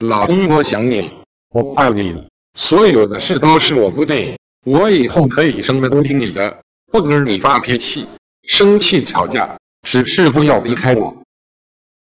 老公我想你我怕你了。所有的事都是我不对我以后可以什么都听你的不跟你发脾气生气吵架只是不要离开我。